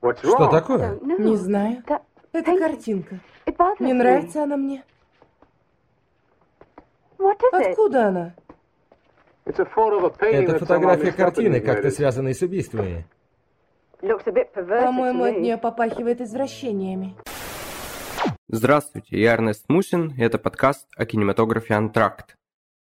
Что такое? Не знаю. Это картинка. Не нравится она мне. Откуда она? Это фотография картины, как-то связанной с убийствами. По-моему, от нее попахивает извращениями. Здравствуйте, я Эрнест Мусин, и это подкаст о кинематографе «Антракт».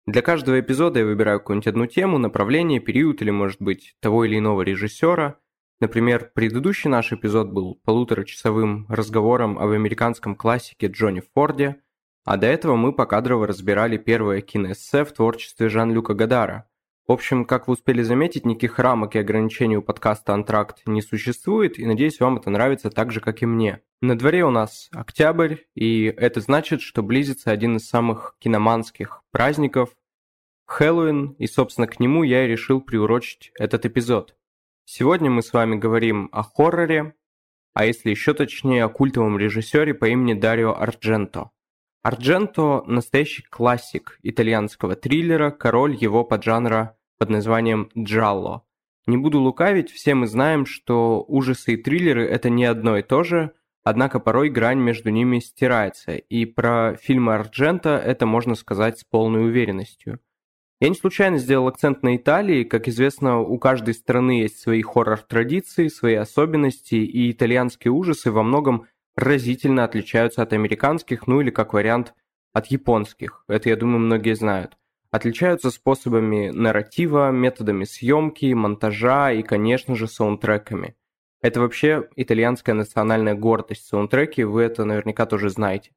Для каждого эпизода я выбираю какую-нибудь одну тему, направление, период или, может быть, того или иного режиссера. Например, предыдущий наш эпизод был полуторачасовым разговором об американском классике Джонни Форде, а до этого мы покадрово разбирали первое киноэссе в творчестве Жан-Люка Гадара. В общем, как вы успели заметить, никаких рамок и ограничений у подкаста «Антракт» не существует, и надеюсь, вам это нравится так же, как и мне. На дворе у нас октябрь, и это значит, что близится один из самых киноманских праздников – Хэллоуин, и, собственно, к нему я и решил приурочить этот эпизод. Сегодня мы с вами говорим о хорроре, а если еще точнее, о культовом режиссере по имени Дарио Ардженто. Ардженто – настоящий классик итальянского триллера, король его поджанра под названием «Джалло». Не буду лукавить, все мы знаем, что ужасы и триллеры – это не одно и то же, однако порой грань между ними стирается, и про фильмы Арджента это можно сказать с полной уверенностью. Я не случайно сделал акцент на Италии, как известно, у каждой страны есть свои хоррор-традиции, свои особенности, и итальянские ужасы во многом разительно отличаются от американских, ну или как вариант от японских. Это, я думаю, многие знают. Отличаются способами нарратива, методами съемки, монтажа и, конечно же, саундтреками. Это вообще итальянская национальная гордость. Саундтреки, вы это наверняка тоже знаете.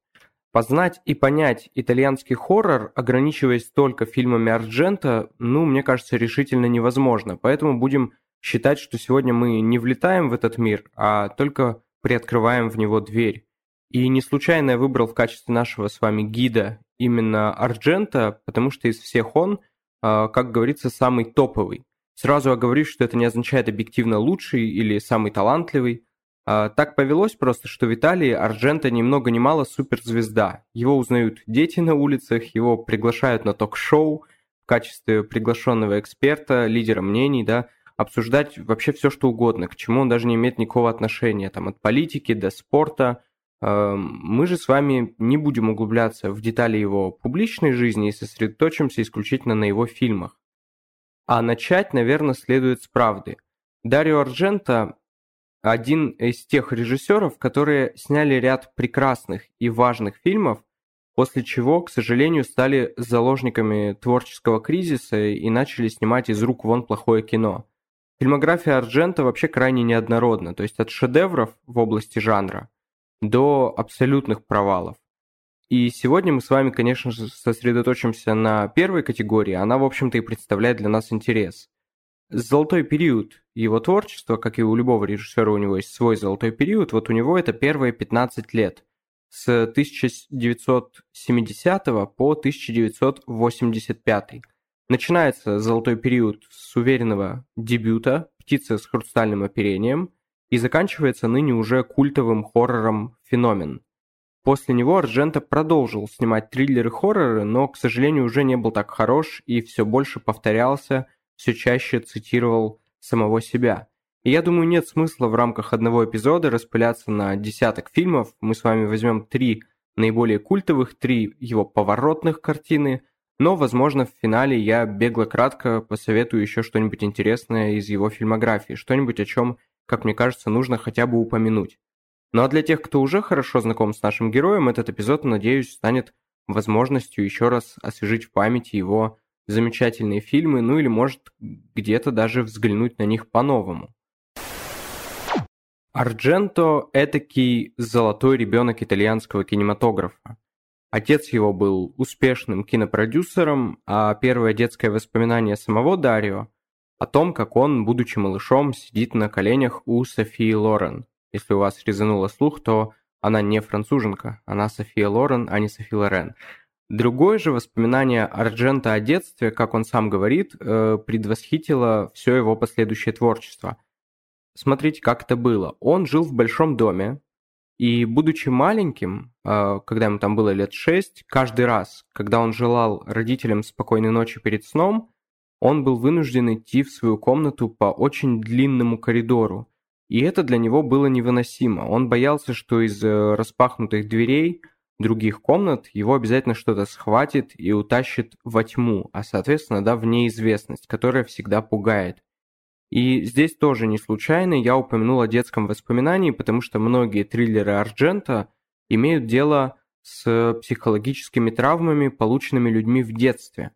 Познать и понять итальянский хоррор, ограничиваясь только фильмами Арджента, ну, мне кажется, решительно невозможно. Поэтому будем считать, что сегодня мы не влетаем в этот мир, а только приоткрываем в него дверь. И не случайно я выбрал в качестве нашего с вами гида именно Арджента, потому что из всех он, а, как говорится, самый топовый. Сразу оговорюсь, что это не означает объективно лучший или самый талантливый. А, так повелось просто, что в Италии Арджента ни много ни мало суперзвезда. Его узнают дети на улицах, его приглашают на ток-шоу в качестве приглашенного эксперта, лидера мнений, да, обсуждать вообще все, что угодно, к чему он даже не имеет никакого отношения, там, от политики до спорта. Эм, мы же с вами не будем углубляться в детали его публичной жизни и сосредоточимся исключительно на его фильмах. А начать, наверное, следует с правды. Дарио Арджента – один из тех режиссеров, которые сняли ряд прекрасных и важных фильмов, после чего, к сожалению, стали заложниками творческого кризиса и начали снимать из рук вон плохое кино. Фильмография Арджента вообще крайне неоднородна, то есть от шедевров в области жанра до абсолютных провалов. И сегодня мы с вами, конечно же, сосредоточимся на первой категории, она, в общем-то, и представляет для нас интерес. Золотой период его творчества, как и у любого режиссера, у него есть свой золотой период, вот у него это первые 15 лет, с 1970 по 1985. Начинается золотой период с уверенного дебюта «Птица с хрустальным оперением» и заканчивается ныне уже культовым хоррором «Феномен». После него Арджента продолжил снимать триллеры-хорроры, но, к сожалению, уже не был так хорош и все больше повторялся, все чаще цитировал самого себя. И я думаю, нет смысла в рамках одного эпизода распыляться на десяток фильмов. Мы с вами возьмем три наиболее культовых, три его поворотных картины – но, возможно, в финале я бегло-кратко посоветую еще что-нибудь интересное из его фильмографии, что-нибудь, о чем, как мне кажется, нужно хотя бы упомянуть. Ну а для тех, кто уже хорошо знаком с нашим героем, этот эпизод, надеюсь, станет возможностью еще раз освежить в памяти его замечательные фильмы, ну или может где-то даже взглянуть на них по-новому. Ардженто – этакий золотой ребенок итальянского кинематографа. Отец его был успешным кинопродюсером, а первое детское воспоминание самого Дарио о том, как он, будучи малышом, сидит на коленях у Софии Лорен. Если у вас резануло слух, то она не француженка, она София Лорен, а не Софи Лорен. Другое же воспоминание Арджента о детстве, как он сам говорит, э, предвосхитило все его последующее творчество. Смотрите, как это было. Он жил в большом доме, и будучи маленьким, а, когда ему там было лет шесть, каждый раз, когда он желал родителям спокойной ночи перед сном, он был вынужден идти в свою комнату по очень длинному коридору, И это для него было невыносимо. Он боялся, что из э, распахнутых дверей других комнат его обязательно что-то схватит и утащит во тьму, а соответственно, да, в неизвестность, которая всегда пугает. И здесь тоже не случайно я упомянул о детском воспоминании, потому что многие триллеры Арджента имеют дело с психологическими травмами, полученными людьми в детстве.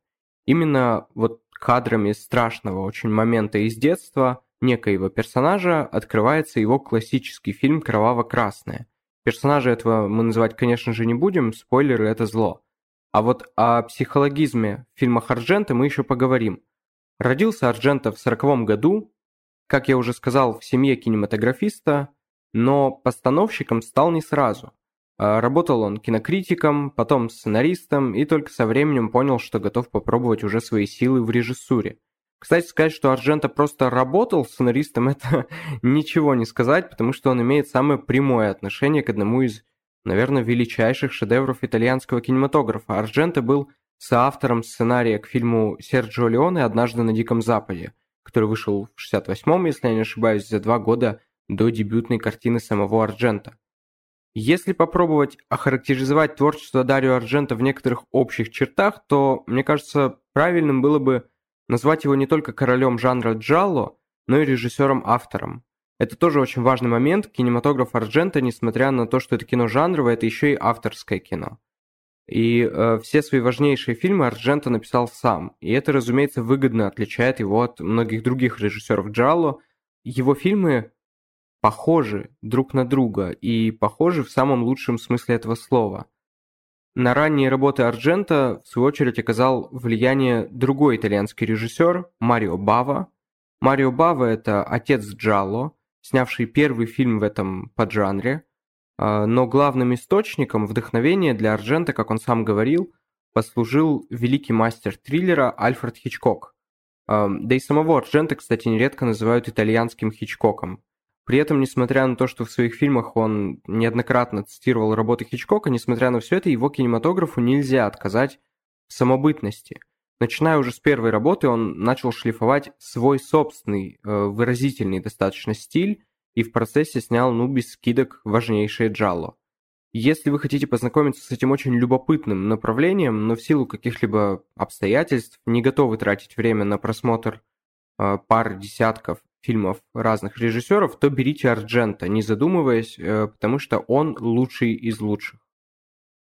Именно вот кадрами страшного очень момента из детства некоего персонажа открывается его классический фильм «Кроваво-красное». Персонажа этого мы называть, конечно же, не будем, спойлеры – это зло. А вот о психологизме в фильмах Арджента мы еще поговорим. Родился Арджента в 40 году, как я уже сказал, в семье кинематографиста, но постановщиком стал не сразу. А, работал он кинокритиком, потом сценаристом и только со временем понял, что готов попробовать уже свои силы в режиссуре. Кстати, сказать, что Арджента просто работал сценаристом, это ничего не сказать, потому что он имеет самое прямое отношение к одному из, наверное, величайших шедевров итальянского кинематографа. Арджента был соавтором сценария к фильму Серджио Леоне «Однажды на Диком Западе», который вышел в 68-м, если я не ошибаюсь, за два года до дебютной картины самого Арджента. Если попробовать охарактеризовать творчество Дарио Арджента в некоторых общих чертах, то, мне кажется, правильным было бы назвать его не только королем жанра джалло, но и режиссером-автором. Это тоже очень важный момент. Кинематограф Арджента, несмотря на то, что это кино жанровое, это еще и авторское кино. И э, все свои важнейшие фильмы Арджента написал сам. И это, разумеется, выгодно отличает его от многих других режиссеров Джалло. Его фильмы похожи друг на друга и похожи в самом лучшем смысле этого слова. На ранние работы Арджента, в свою очередь, оказал влияние другой итальянский режиссер Марио Бава. Марио Бава – это отец Джалло, снявший первый фильм в этом поджанре, а, но главным источником вдохновения для Арджента, как он сам говорил, послужил великий мастер триллера Альфред Хичкок. Да и самого Арджента, кстати, нередко называют итальянским Хичкоком. При этом, несмотря на то, что в своих фильмах он неоднократно цитировал работы Хичкока, несмотря на все это, его кинематографу нельзя отказать в самобытности. Начиная уже с первой работы, он начал шлифовать свой собственный, э, выразительный достаточно стиль, и в процессе снял, ну, без скидок, важнейшее джалло. Если вы хотите познакомиться с этим очень любопытным направлением, но в силу каких-либо обстоятельств не готовы тратить время на просмотр э, пар десятков фильмов разных режиссеров, то берите Арджента, не задумываясь, э, потому что он лучший из лучших.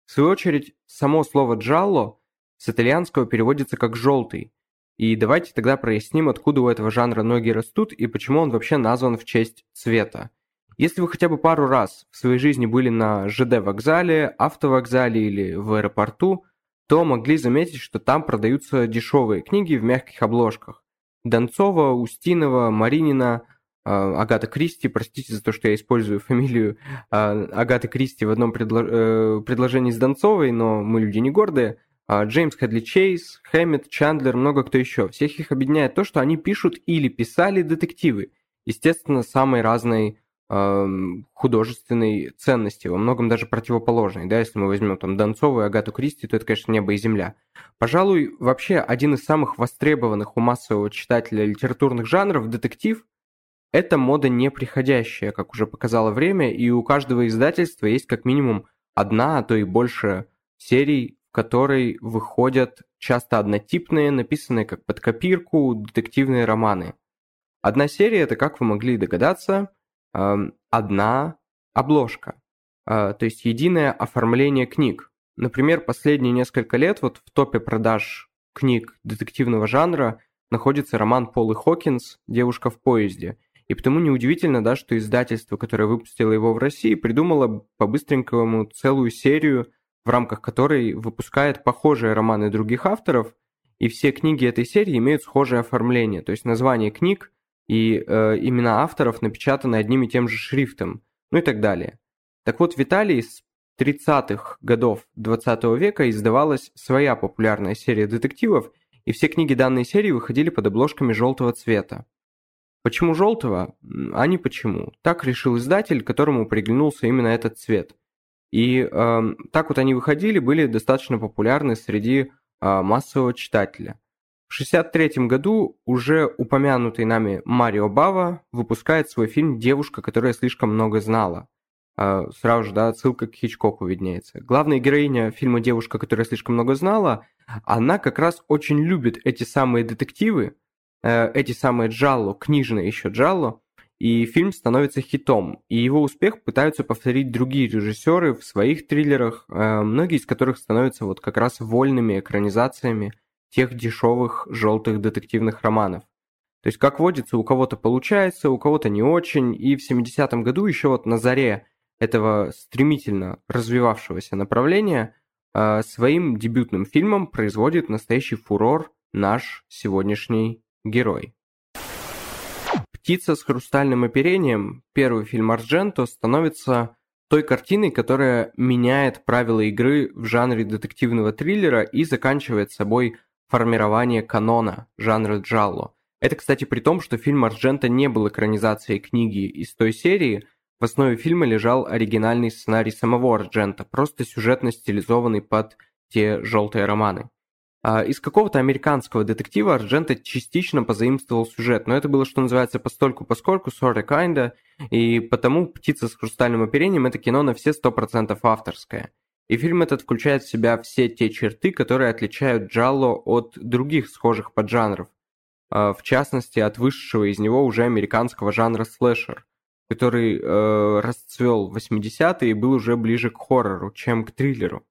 В свою очередь, само слово «джалло» с итальянского переводится как «желтый», и давайте тогда проясним, откуда у этого жанра ноги растут и почему он вообще назван в честь цвета. Если вы хотя бы пару раз в своей жизни были на ЖД-вокзале, автовокзале или в аэропорту, то могли заметить, что там продаются дешевые книги в мягких обложках. Донцова, Устинова, Маринина, а, Агата Кристи, простите за то, что я использую фамилию а, Агаты Кристи в одном предло... Э, предложении с Донцовой, но мы люди не гордые. А, Джеймс Хедли Чейз, Хэммет, Чандлер, много кто еще. Всех их объединяет то, что они пишут или писали детективы. Естественно, самой разной художественной ценности, во многом даже противоположной. Да, если мы возьмем там Донцову и Агату Кристи, то это, конечно, небо и земля. Пожалуй, вообще один из самых востребованных у массового читателя литературных жанров детектив – это мода неприходящая, как уже показало время, и у каждого издательства есть как минимум одна, а то и больше серий, в которой выходят часто однотипные, написанные как под копирку, детективные романы. Одна серия – это, как вы могли догадаться, одна обложка, а, то есть единое оформление книг. Например, последние несколько лет вот в топе продаж книг детективного жанра находится роман Полы Хокинс «Девушка в поезде». И потому неудивительно, да, что издательство, которое выпустило его в России, придумало по-быстренькому целую серию, в рамках которой выпускает похожие романы других авторов, и все книги этой серии имеют схожее оформление, то есть название книг и э, имена авторов напечатаны одним и тем же шрифтом, ну и так далее. Так вот, в Италии с 30-х годов 20 века издавалась своя популярная серия детективов, и все книги данной серии выходили под обложками желтого цвета. Почему желтого? А не почему. Так решил издатель, которому приглянулся именно этот цвет. И э, так вот они выходили, были достаточно популярны среди э, массового читателя. В 1963 году уже упомянутый нами Марио Бава выпускает свой фильм «Девушка, которая слишком много знала». А, сразу же, да, ссылка к Хичкоку виднеется. Главная героиня фильма «Девушка, которая слишком много знала», она как раз очень любит эти самые детективы, э, эти самые джалло, книжные еще джалло, и фильм становится хитом. И его успех пытаются повторить другие режиссеры в своих триллерах, э, многие из которых становятся вот как раз вольными экранизациями тех дешевых желтых детективных романов. То есть, как водится, у кого-то получается, у кого-то не очень, и в 70-м году еще вот на заре этого стремительно развивавшегося направления э, своим дебютным фильмом производит настоящий фурор наш сегодняшний герой. «Птица с хрустальным оперением», первый фильм Ардженто, становится той картиной, которая меняет правила игры в жанре детективного триллера и заканчивает собой формирование канона жанра джалло. Это, кстати, при том, что фильм Арджента не был экранизацией книги из той серии, в основе фильма лежал оригинальный сценарий самого Арджента, просто сюжетно стилизованный под те желтые романы. А из какого-то американского детектива Арджента частично позаимствовал сюжет, но это было, что называется, постольку поскольку, sorta kinda, и потому «Птица с хрустальным оперением» — это кино на все 100% авторское. И фильм этот включает в себя все те черты, которые отличают Джалло от других схожих поджанров, а, в частности, от высшего из него уже американского жанра слэшер, который э, расцвел в 80-е и был уже ближе к хоррору, чем к триллеру.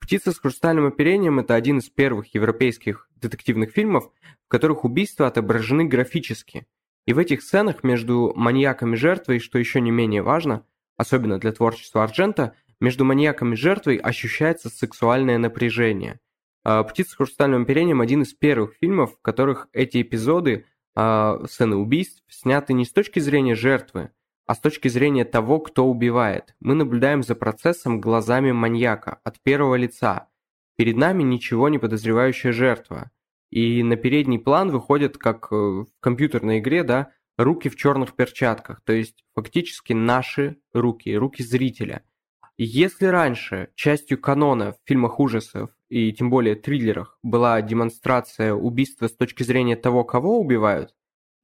«Птица с хрустальным оперением» — это один из первых европейских детективных фильмов, в которых убийства отображены графически. И в этих сценах между маньяком и жертвой, что еще не менее важно, особенно для творчества Арджента, между маньяком и жертвой ощущается сексуальное напряжение. А, «Птица с хрустальным оперением» – один из первых фильмов, в которых эти эпизоды, а, сцены убийств, сняты не с точки зрения жертвы, а с точки зрения того, кто убивает. Мы наблюдаем за процессом глазами маньяка, от первого лица. Перед нами ничего не подозревающая жертва. И на передний план выходят, как э, в компьютерной игре, да, руки в черных перчатках, то есть фактически наши руки, руки зрителя – если раньше частью канона в фильмах ужасов и тем более триллерах была демонстрация убийства с точки зрения того, кого убивают,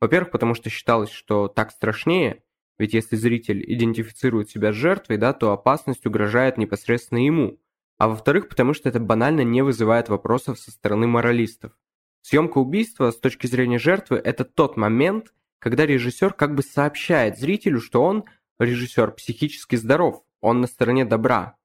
во-первых, потому что считалось, что так страшнее, ведь если зритель идентифицирует себя с жертвой, да, то опасность угрожает непосредственно ему. А во-вторых, потому что это банально не вызывает вопросов со стороны моралистов. Съемка убийства с точки зрения жертвы – это тот момент, когда режиссер как бы сообщает зрителю, что он, режиссер, психически здоров, он на стороне добра.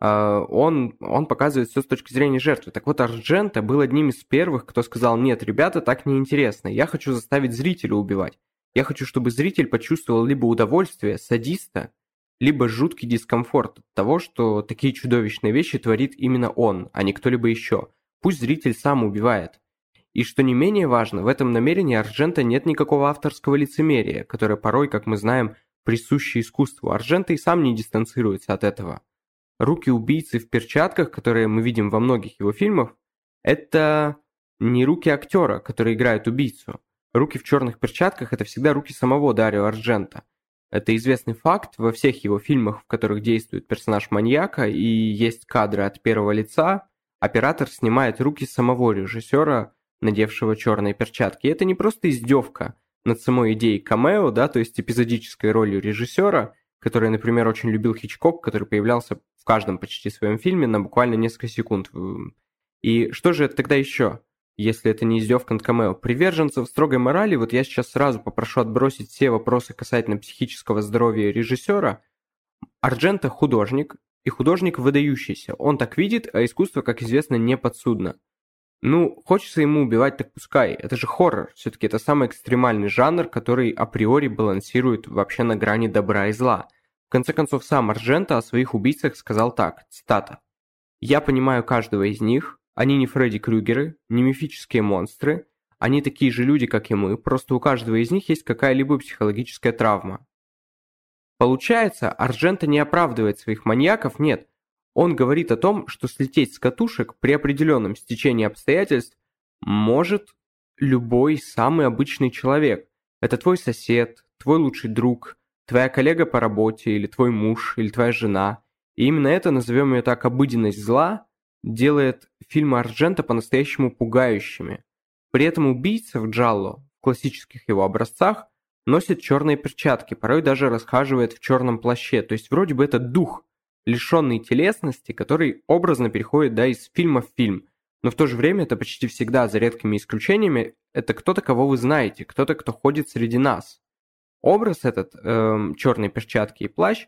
А, он, он показывает все с точки зрения жертвы. Так вот, Арджента был одним из первых, кто сказал, нет, ребята, так неинтересно, я хочу заставить зрителя убивать. Я хочу, чтобы зритель почувствовал либо удовольствие, садиста, либо жуткий дискомфорт от того, что такие чудовищные вещи творит именно он, а не кто-либо еще. Пусть зритель сам убивает. И что не менее важно, в этом намерении Арджента нет никакого авторского лицемерия, которое порой, как мы знаем, присущее искусству. Аржента и сам не дистанцируется от этого. Руки убийцы в перчатках, которые мы видим во многих его фильмах, это не руки актера, который играет убийцу. Руки в черных перчатках – это всегда руки самого Дарио Арджента. Это известный факт во всех его фильмах, в которых действует персонаж маньяка и есть кадры от первого лица, оператор снимает руки самого режиссера, надевшего черные перчатки. И это не просто издевка, над самой идеей камео, да, то есть эпизодической ролью режиссера, который, например, очень любил Хичкок, который появлялся в каждом почти своем фильме на буквально несколько секунд. И что же это тогда еще, если это не издевка над камео? Приверженцев строгой морали, вот я сейчас сразу попрошу отбросить все вопросы касательно психического здоровья режиссера. Арджента художник, и художник выдающийся. Он так видит, а искусство, как известно, не подсудно. Ну, хочется ему убивать, так пускай. Это же хоррор. Все-таки это самый экстремальный жанр, который априори балансирует вообще на грани добра и зла. В конце концов, сам Аржента о своих убийцах сказал так, цитата. «Я понимаю каждого из них. Они не Фредди Крюгеры, не мифические монстры. Они такие же люди, как и мы, просто у каждого из них есть какая-либо психологическая травма». Получается, Аржента не оправдывает своих маньяков, нет, он говорит о том, что слететь с катушек при определенном стечении обстоятельств может любой самый обычный человек. Это твой сосед, твой лучший друг, твоя коллега по работе, или твой муж, или твоя жена. И именно это, назовем ее так, обыденность зла, делает фильмы Арджента по-настоящему пугающими. При этом убийца в Джалло, в классических его образцах, носит черные перчатки, порой даже расхаживает в черном плаще. То есть вроде бы это дух, лишенный телесности, который образно переходит да, из фильма в фильм. Но в то же время это почти всегда, за редкими исключениями, это кто-то, кого вы знаете, кто-то, кто ходит среди нас. Образ этот, э, черные перчатки и плащ,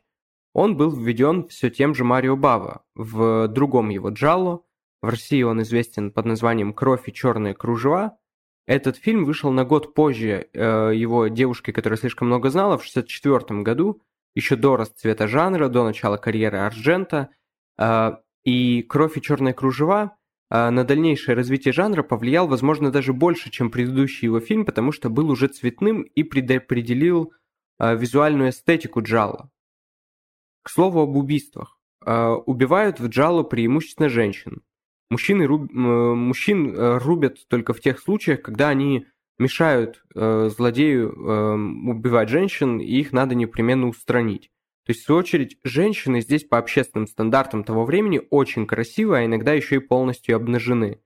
он был введен все тем же Марио Бава в другом его Джалло. В России он известен под названием «Кровь и черные кружева». Этот фильм вышел на год позже э, его девушки, которая слишком много знала, в 1964 году, еще до расцвета жанра, до начала карьеры Арджента. Э, и «Кровь и черные кружева» э, на дальнейшее развитие жанра повлиял, возможно, даже больше, чем предыдущий его фильм, потому что был уже цветным и предопределил э, визуальную эстетику Джалла. К слову об убийствах. Убивают в Джалу преимущественно женщин. Мужчины руб... Мужчин э, рубят только в тех случаях, когда они мешают э, злодею убивать женщин, и их надо непременно устранить. То есть, в свою очередь, женщины здесь по общественным стандартам того времени очень красивые, а иногда еще и полностью обнажены.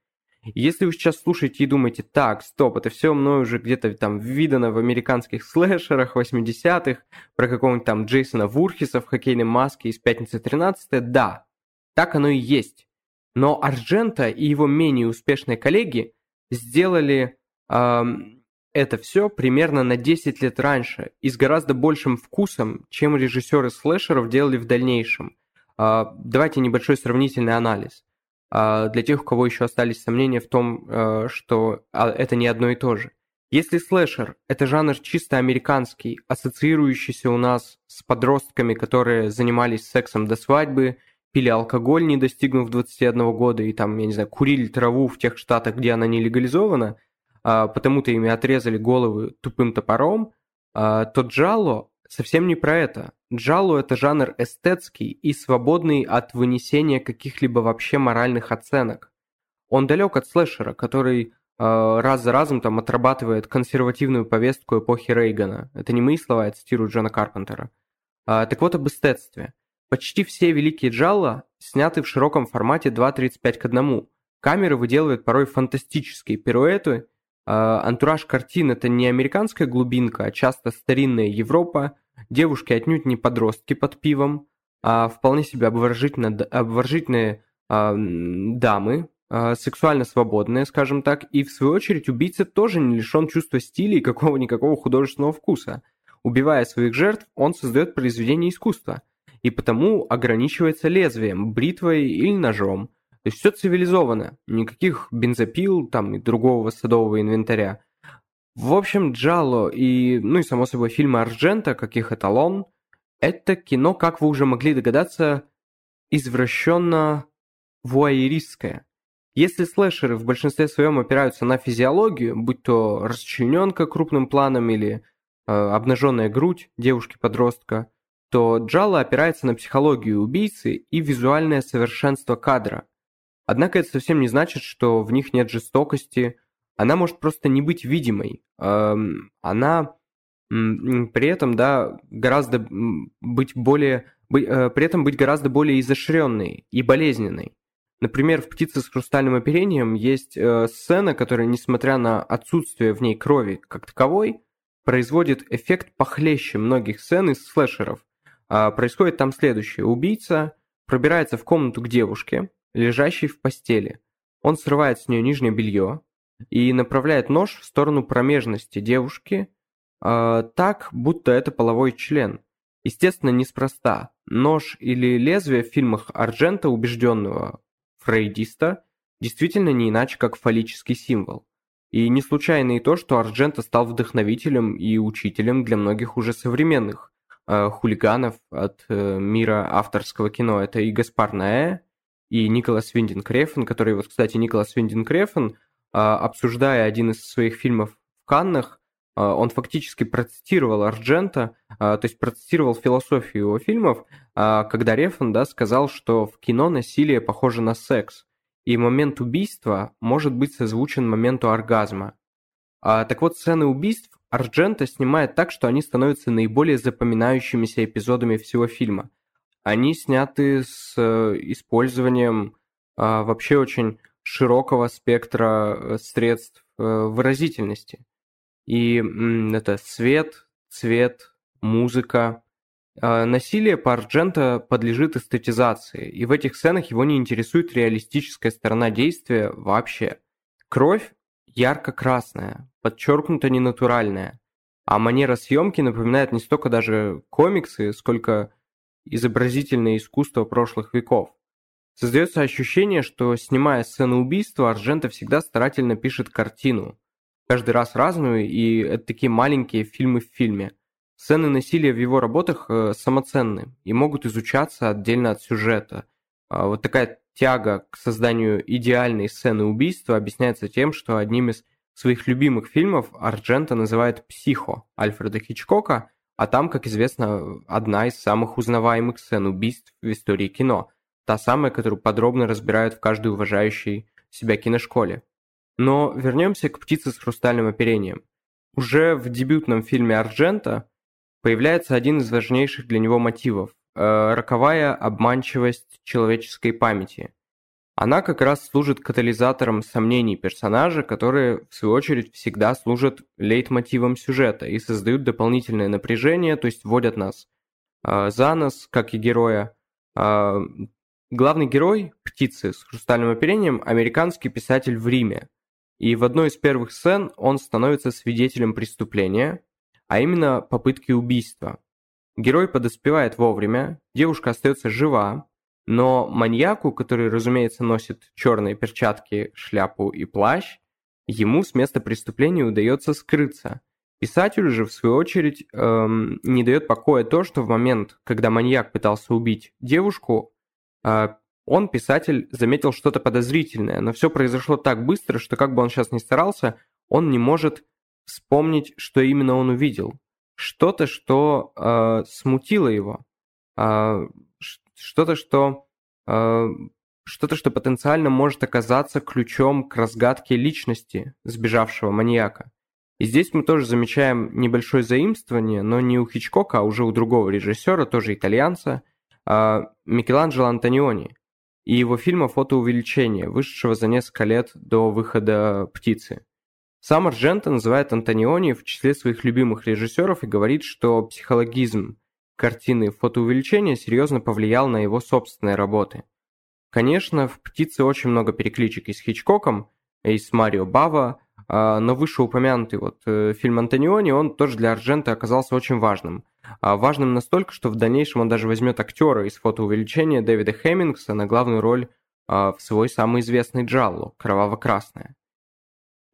Если вы сейчас слушаете и думаете, так, стоп, это все мной уже где-то там видано в американских слэшерах 80-х, про какого-нибудь там Джейсона Вурхиса в хоккейной маске из «Пятницы 13 да, так оно и есть. Но Арджента и его менее успешные коллеги сделали это все примерно на 10 лет раньше и с гораздо большим вкусом, чем режиссеры слэшеров делали в дальнейшем. Э, давайте небольшой сравнительный анализ. А, для тех, у кого еще остались сомнения в том, э, что а, это не одно и то же. Если слэшер – это жанр чисто американский, ассоциирующийся у нас с подростками, которые занимались сексом до свадьбы, пили алкоголь, не достигнув 21 года, и там, я не знаю, курили траву в тех штатах, где она не легализована, а, потому-то ими отрезали головы тупым топором, то Джало совсем не про это. Джалу – это жанр эстетский и свободный от вынесения каких-либо вообще моральных оценок. Он далек от слэшера, который э, раз за разом там отрабатывает консервативную повестку эпохи Рейгана. Это не мои слова, я цитирую Джона Карпентера. А, так вот об эстетстве. Почти все великие джалла сняты в широком формате 2.35 к 1. Камеры выделывают порой фантастические пируэты. А, антураж картин – это не американская глубинка, а часто старинная Европа – Девушки отнюдь не подростки под пивом, а вполне себе обворожительно, обворожительные а, дамы, а, сексуально свободные, скажем так, и в свою очередь убийца тоже не лишен чувства стиля и какого-никакого художественного вкуса. Убивая своих жертв, он создает произведение искусства, и потому ограничивается лезвием, бритвой или ножом. То есть все цивилизовано, никаких бензопил там и другого садового инвентаря. В общем, Джало и, ну и само собой, фильмы Арджента, как их эталон, это кино, как вы уже могли догадаться, извращенно вуайеристское. Если слэшеры в большинстве своем опираются на физиологию, будь то расчлененка крупным планом или э, обнаженная грудь девушки-подростка, то Джало опирается на психологию убийцы и визуальное совершенство кадра. Однако это совсем не значит, что в них нет жестокости, она может просто не быть видимой. Она при этом, да, гораздо быть более, э, при этом быть гораздо более изощренной и болезненной. Например, в «Птице с хрустальным оперением» есть э, сцена, которая, несмотря на отсутствие в ней крови как таковой, производит эффект похлеще многих сцен из слэшеров. А, происходит там следующее. Убийца пробирается в комнату к девушке, лежащей в постели. Он срывает с нее нижнее белье, и направляет нож в сторону промежности девушки, э, так, будто это половой член. Естественно, неспроста. Нож или лезвие в фильмах Арджента, убежденного фрейдиста, действительно не иначе, как фаллический символ. И не случайно и то, что Арджента стал вдохновителем и учителем для многих уже современных э, хулиганов от э, мира авторского кино. Это и Гаспар Наэ, и Николас Виндин Крефен, который, вот, кстати, Николас Виндин Крефен – а, обсуждая один из своих фильмов в Каннах, а, он фактически процитировал Арджента, а, то есть процитировал философию его фильмов, когда Рефан да, сказал, что в кино насилие похоже на секс, и момент убийства может быть созвучен моменту оргазма. Так вот, сцены убийств Арджента снимает так, что они становятся наиболее запоминающимися эпизодами всего фильма. Они сняты с э, использованием вообще очень широкого спектра э, средств э, выразительности. И это свет, цвет, музыка. А насилие по Арджента подлежит эстетизации, и в этих сценах его не интересует реалистическая сторона действия вообще. Кровь ярко-красная, подчеркнуто ненатуральная, а манера съемки напоминает не столько даже комиксы, сколько изобразительное искусство прошлых веков. Создается ощущение, что, снимая сцену убийства, Аржента всегда старательно пишет картину. Каждый раз разную, и это такие маленькие фильмы в фильме. Сцены насилия в его работах э, самоценны и могут изучаться отдельно от сюжета. А вот такая тяга к созданию идеальной сцены убийства объясняется тем, что одним из своих любимых фильмов Арджента называет «Психо» Альфреда Хичкока, а там, как известно, одна из самых узнаваемых сцен убийств в истории кино – Та самая, которую подробно разбирают в каждой уважающей себя киношколе. Но вернемся к «Птице с хрустальным оперением». Уже в дебютном фильме Арджента появляется один из важнейших для него мотивов э, – роковая обманчивость человеческой памяти. Она как раз служит катализатором сомнений персонажа, которые, в свою очередь, всегда служат лейтмотивом сюжета и создают дополнительное напряжение, то есть вводят нас э, за нос, как и героя, э, Главный герой, птицы с хрустальным оперением, американский писатель в Риме. И в одной из первых сцен он становится свидетелем преступления, а именно попытки убийства. Герой подоспевает вовремя, девушка остается жива, но маньяку, который, разумеется, носит черные перчатки, шляпу и плащ, ему с места преступления удается скрыться. Писателю же, в свою очередь, эм, не дает покоя то, что в момент, когда маньяк пытался убить девушку, а, он, писатель, заметил что-то подозрительное, но все произошло так быстро, что как бы он сейчас ни старался, он не может вспомнить, что именно он увидел. Что-то, что э, смутило его. Э, что-то, что... Э, что-то, что потенциально может оказаться ключом к разгадке личности сбежавшего маньяка. И здесь мы тоже замечаем небольшое заимствование, но не у Хичкока, а уже у другого режиссера, тоже итальянца – а, Микеланджело Антониони и его фильма «Фотоувеличение», вышедшего за несколько лет до выхода «Птицы». Сам Ардженто называет Антониони в числе своих любимых режиссеров и говорит, что психологизм картины «Фотоувеличение» серьезно повлиял на его собственные работы. Конечно, в «Птице» очень много перекличек и с Хичкоком, и с Марио Бава, но вышеупомянутый вот э, фильм Антониони, он тоже для Арджента оказался очень важным – а важным настолько, что в дальнейшем он даже возьмет актера из фотоувеличения Дэвида Хеммингса на главную роль а, в свой самый известный Джалло «Кроваво-красная».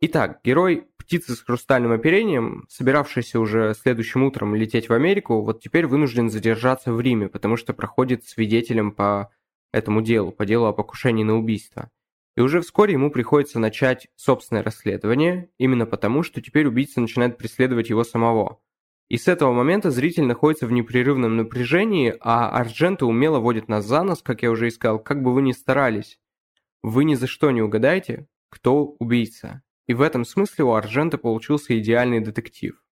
Итак, герой птицы с хрустальным оперением, собиравшийся уже следующим утром лететь в Америку, вот теперь вынужден задержаться в Риме, потому что проходит свидетелем по этому делу, по делу о покушении на убийство. И уже вскоре ему приходится начать собственное расследование, именно потому, что теперь убийца начинает преследовать его самого. И с этого момента зритель находится в непрерывном напряжении, а Арджента умело водит нас за нос, как я уже искал, как бы вы ни старались. Вы ни за что не угадаете, кто убийца. И в этом смысле у Арджента получился идеальный детектив.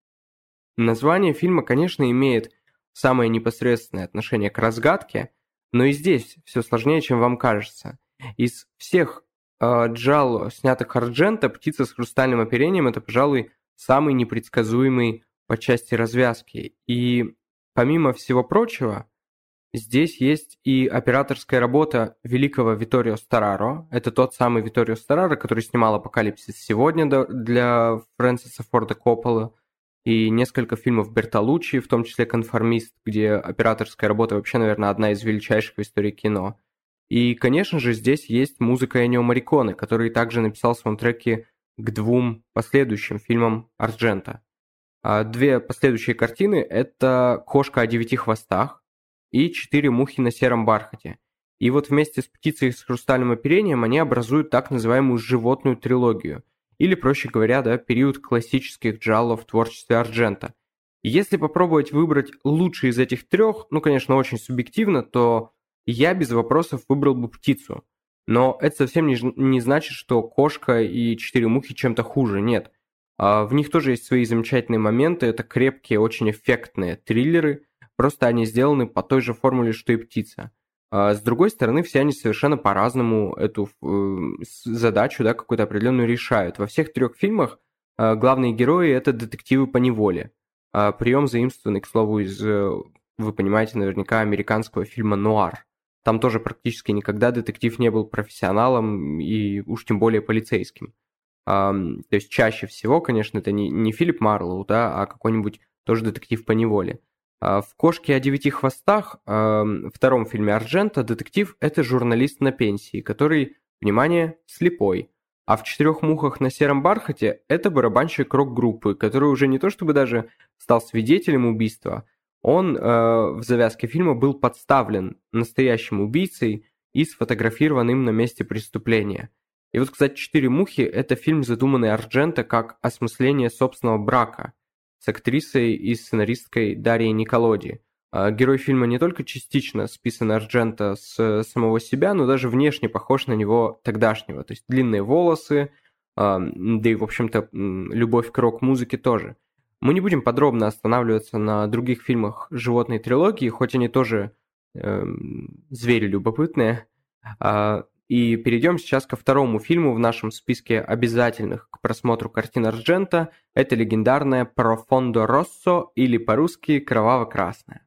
Название фильма, конечно, имеет самое непосредственное отношение к разгадке, но и здесь все сложнее, чем вам кажется. Из всех э, джалло, снятых Арджента, «Птица с хрустальным оперением» — это, пожалуй, самый непредсказуемый по части развязки. И помимо всего прочего, здесь есть и операторская работа великого Виторио Стараро. Это тот самый Виторио Стараро, который снимал «Апокалипсис сегодня» для Фрэнсиса Форда Коппола и несколько фильмов Бертолуччи, в том числе «Конформист», где операторская работа вообще, наверное, одна из величайших в истории кино. И, конечно же, здесь есть музыка Энио Мариконы, который также написал саундтреки к двум последующим фильмам Арджента. А две последующие картины – это «Кошка о девяти хвостах» и «Четыре мухи на сером бархате». И вот вместе с «Птицей с хрустальным оперением» они образуют так называемую животную трилогию, или, проще говоря, да, период классических джаллов в творчестве Арджента. Если попробовать выбрать лучший из этих трех, ну, конечно, очень субъективно, то я без вопросов выбрал бы «Птицу». Но это совсем не, не значит, что «Кошка» и «Четыре мухи» чем-то хуже, нет – а, в них тоже есть свои замечательные моменты. Это крепкие, очень эффектные триллеры. Просто они сделаны по той же формуле, что и «Птица». А с другой стороны, все они совершенно по-разному эту э, задачу, да, какую-то определенную решают. Во всех трех фильмах э, главные герои – это детективы по неволе. А прием заимствованный, к слову, из, э, вы понимаете, наверняка, американского фильма «Нуар». Там тоже практически никогда детектив не был профессионалом и уж тем более полицейским. То есть чаще всего, конечно, это не, не Филипп Марлоу, да, а какой-нибудь тоже детектив по неволе. А в «Кошке о девяти хвостах», втором фильме Арджента, детектив – это журналист на пенсии, который, внимание, слепой. А в «Четырех мухах на сером бархате» – это барабанщик рок-группы, который уже не то чтобы даже стал свидетелем убийства, он э, в завязке фильма был подставлен настоящим убийцей и сфотографирован им на месте преступления. И вот, кстати, «Четыре мухи» – это фильм, задуманный Арджента как осмысление собственного брака – с актрисой и сценаристкой Дарьей Николоди. А, герой фильма не только частично списан Арджента с самого себя, но даже внешне похож на него тогдашнего. То есть длинные волосы, а, да и, в общем-то, любовь к рок-музыке тоже. Мы не будем подробно останавливаться на других фильмах животной трилогии, хоть они тоже э, звери любопытные. А, и перейдем сейчас ко второму фильму в нашем списке обязательных к просмотру картин Арджента. Это легендарная «Профондо Россо» или по-русски «Кроваво-красная».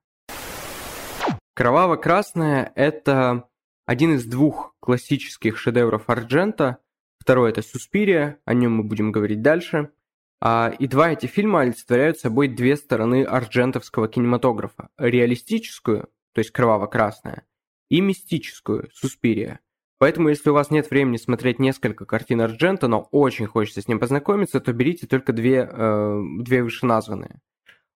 «Кроваво-красная» — это один из двух классических шедевров Арджента. Второй — это «Суспирия», о нем мы будем говорить дальше. А, и два эти фильма олицетворяют собой две стороны арджентовского кинематографа. Реалистическую, то есть «Кроваво-красная», и мистическую, «Суспирия». Поэтому, если у вас нет времени смотреть несколько картин Арджента, но очень хочется с ним познакомиться, то берите только две, э, две вышеназванные.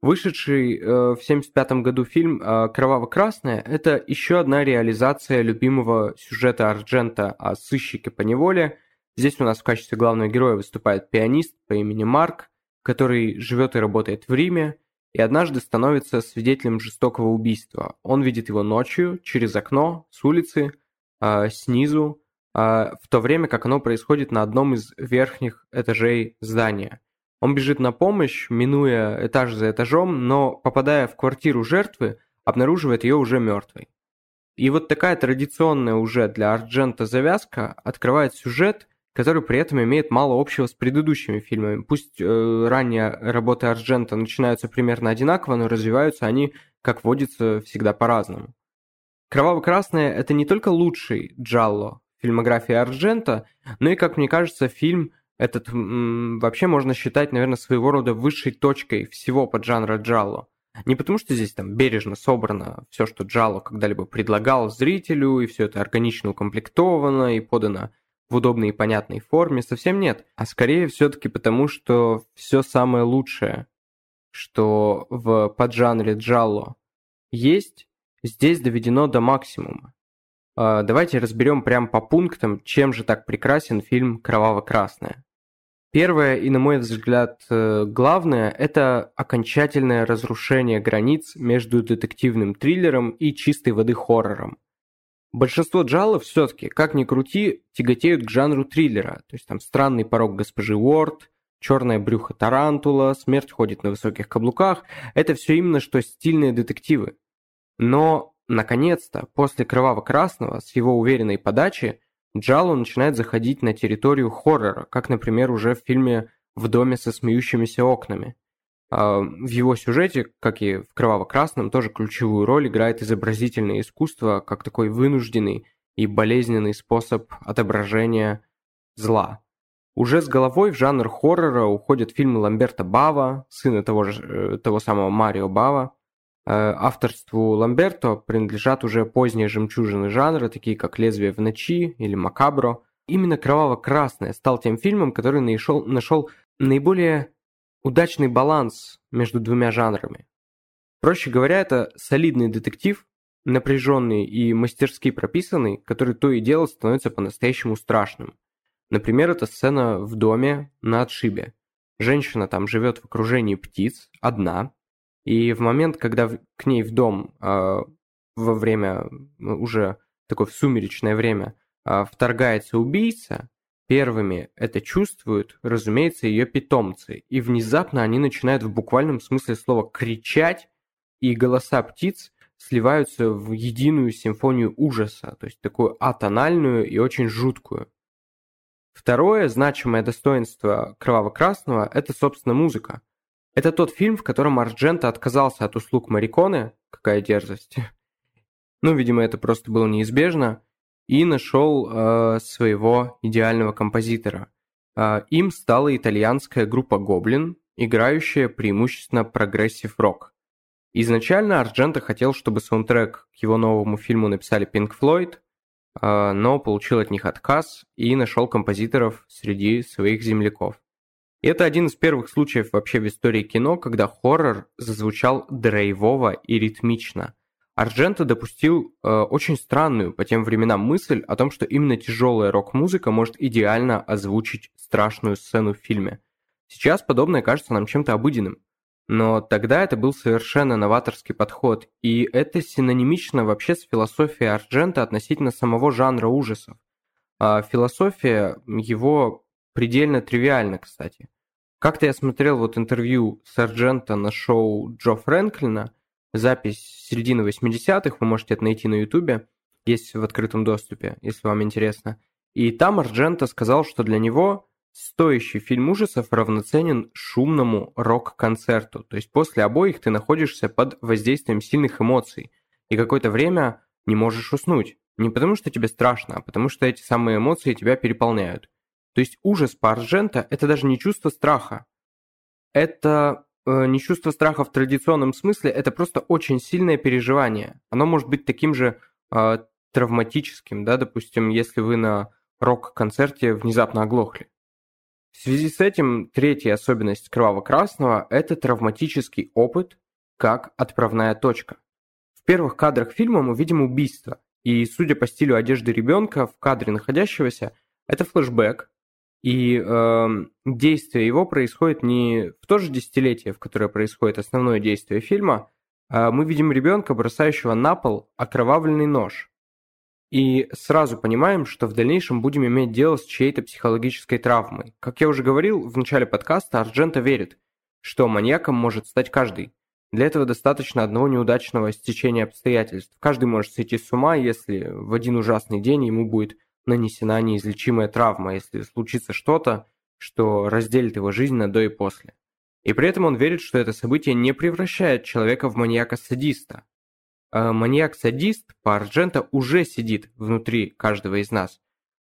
Вышедший э, в 1975 году фильм э, «Кроваво-красное» – это еще одна реализация любимого сюжета Арджента о сыщике по неволе. Здесь у нас в качестве главного героя выступает пианист по имени Марк, который живет и работает в Риме, и однажды становится свидетелем жестокого убийства. Он видит его ночью, через окно, с улицы – а, снизу, а, в то время как оно происходит на одном из верхних этажей здания. Он бежит на помощь, минуя этаж за этажом, но, попадая в квартиру жертвы, обнаруживает ее уже мертвой. И вот такая традиционная уже для Арджента завязка открывает сюжет, который при этом имеет мало общего с предыдущими фильмами. Пусть э, ранние работы Арджента начинаются примерно одинаково, но развиваются они, как водится, всегда по-разному. «Кроваво-красное» — это не только лучший Джалло фильмографии Арджента, но и, как мне кажется, фильм этот м- вообще можно считать, наверное, своего рода высшей точкой всего поджанра Джалло. Не потому, что здесь там бережно собрано все, что Джалло когда-либо предлагал зрителю, и все это органично укомплектовано и подано в удобной и понятной форме, совсем нет. А скорее все-таки потому, что все самое лучшее, что в поджанре Джалло есть, здесь доведено до максимума. А, давайте разберем прямо по пунктам, чем же так прекрасен фильм «Кроваво-красное». Первое и, на мой взгляд, э, главное – это окончательное разрушение границ между детективным триллером и чистой воды хоррором. Большинство джалов все-таки, как ни крути, тяготеют к жанру триллера, то есть там «Странный порог госпожи Уорд», «Черное брюхо тарантула», «Смерть ходит на высоких каблуках» – это все именно что стильные детективы. Но, наконец-то, после «Кроваво-красного» с его уверенной подачи, Джалу начинает заходить на территорию хоррора, как, например, уже в фильме «В доме со смеющимися окнами». А, в его сюжете, как и в «Кроваво-красном», тоже ключевую роль играет изобразительное искусство как такой вынужденный и болезненный способ отображения зла. Уже с головой в жанр хоррора уходят фильмы Ламберта Бава, сына того, же, э, того самого Марио Бава, авторству Ламберто принадлежат уже поздние жемчужины жанра, такие как «Лезвие в ночи» или «Макабро». Именно «Кроваво-красное» стал тем фильмом, который нашел, нашел наиболее удачный баланс между двумя жанрами. Проще говоря, это солидный детектив, напряженный и мастерски прописанный, который то и дело становится по-настоящему страшным. Например, это сцена в доме на отшибе. Женщина там живет в окружении птиц, одна, и в момент, когда к ней в дом э, во время, уже такое сумеречное время, э, вторгается убийца, первыми это чувствуют, разумеется, ее питомцы. И внезапно они начинают в буквальном смысле слова кричать, и голоса птиц сливаются в единую симфонию ужаса, то есть такую атональную и очень жуткую. Второе значимое достоинство «Кроваво-красного» — это, собственно, музыка. Это тот фильм, в котором Арджента отказался от услуг Мариконы, какая дерзость, ну, видимо, это просто было неизбежно, и нашел э, своего идеального композитора. Э, им стала итальянская группа Goblin, играющая преимущественно прогрессив-рок. Изначально Ардженто хотел, чтобы саундтрек к его новому фильму написали Pink Floyd, э, но получил от них отказ и нашел композиторов среди своих земляков. Это один из первых случаев вообще в истории кино, когда хоррор зазвучал драйвово и ритмично – Арджента допустил э, очень странную по тем временам мысль о том, что именно тяжелая рок-музыка может идеально озвучить страшную сцену в фильме. Сейчас подобное кажется нам чем-то обыденным. Но тогда это был совершенно новаторский подход, и это синонимично вообще с философией Арджента относительно самого жанра ужасов. А философия его предельно тривиальна, кстати. Как-то я смотрел вот интервью с Арджента на шоу Джо Фрэнклина – запись середины 80-х, вы можете это найти на ютубе, есть в открытом доступе, если вам интересно. И там Арджента сказал, что для него стоящий фильм ужасов равноценен шумному рок-концерту. То есть после обоих ты находишься под воздействием сильных эмоций и какое-то время не можешь уснуть. Не потому что тебе страшно, а потому что эти самые эмоции тебя переполняют. То есть ужас по Арджента – это даже не чувство страха. Это Э, не чувство страха в традиционном смысле, это просто очень сильное переживание. Оно может быть таким же э, травматическим, да, допустим, если вы на рок-концерте внезапно оглохли. В связи с этим третья особенность кроваво-красного – это травматический опыт как отправная точка. В первых кадрах фильма мы видим убийство, и, судя по стилю одежды ребенка в кадре находящегося, это флешбэк, и э, действие его происходит не в то же десятилетие, в которое происходит основное действие фильма, а мы видим ребенка, бросающего на пол окровавленный нож. И сразу понимаем, что в дальнейшем будем иметь дело с чьей-то психологической травмой. Как я уже говорил в начале подкаста, Арджента верит, что маньяком может стать каждый. Для этого достаточно одного неудачного стечения обстоятельств. Каждый может сойти с ума, если в один ужасный день ему будет нанесена неизлечимая травма, если случится что-то, что разделит его жизнь на до и после. И при этом он верит, что это событие не превращает человека в маньяка-садиста. А маньяк-садист по Арджента уже сидит внутри каждого из нас.